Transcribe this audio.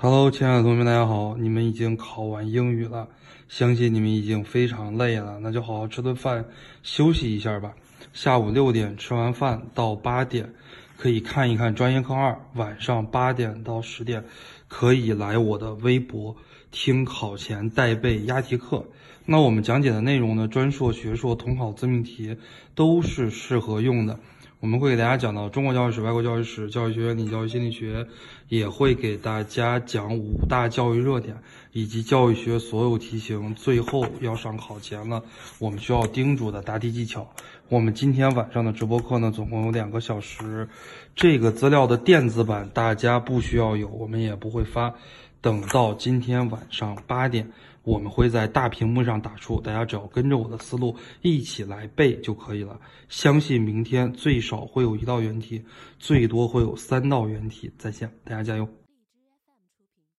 Hello，亲爱的同学们，大家好！你们已经考完英语了，相信你们已经非常累了，那就好好吃顿饭，休息一下吧。下午六点吃完饭到八点，可以看一看专业课二。晚上八点到十点，可以来我的微博听考前带背押题课。那我们讲解的内容呢，专硕、学硕、统考自命题都是适合用的。我们会给大家讲到中国教育史、外国教育史、教育学原理、教育心理学，也会给大家讲五大教育热点以及教育学所有题型。最后要上考前了，我们需要叮嘱的答题技巧。我们今天晚上的直播课呢，总共有两个小时。这个资料的电子版大家不需要有，我们也不会发。等到今天晚上八点。我们会在大屏幕上打出，大家只要跟着我的思路一起来背就可以了。相信明天最少会有一道原题，最多会有三道原题在线，大家加油！